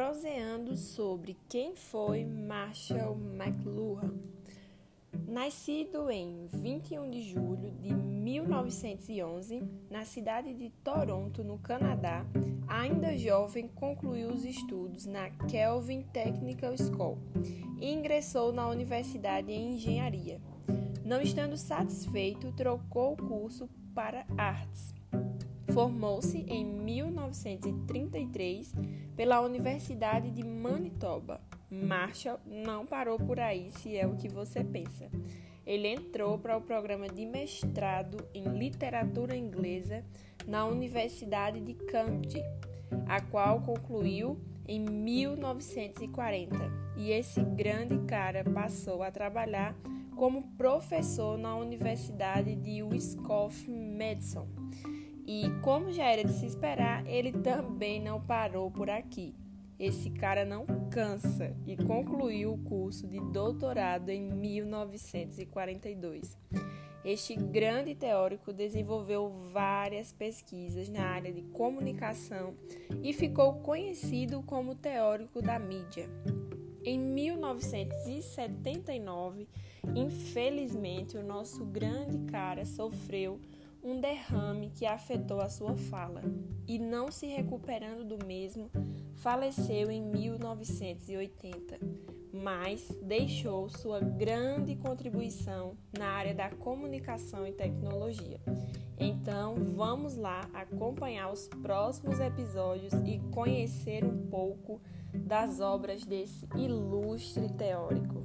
proseando sobre quem foi Marshall McLuhan. Nascido em 21 de julho de 1911, na cidade de Toronto, no Canadá, ainda jovem concluiu os estudos na Kelvin Technical School e ingressou na Universidade em Engenharia. Não estando satisfeito, trocou o curso para artes. Formou-se em 1933 pela Universidade de Manitoba. Marshall não parou por aí, se é o que você pensa. Ele entrou para o programa de mestrado em literatura inglesa na Universidade de Cambridge, a qual concluiu em 1940. E esse grande cara passou a trabalhar como professor na Universidade de Wisconsin-Madison. E como já era de se esperar, ele também não parou por aqui. Esse cara não cansa e concluiu o curso de doutorado em 1942. Este grande teórico desenvolveu várias pesquisas na área de comunicação e ficou conhecido como teórico da mídia. Em 1979, infelizmente, o nosso grande cara sofreu um derrame que afetou a sua fala e, não se recuperando do mesmo, faleceu em 1980, mas deixou sua grande contribuição na área da comunicação e tecnologia. Então, vamos lá acompanhar os próximos episódios e conhecer um pouco das obras desse ilustre teórico.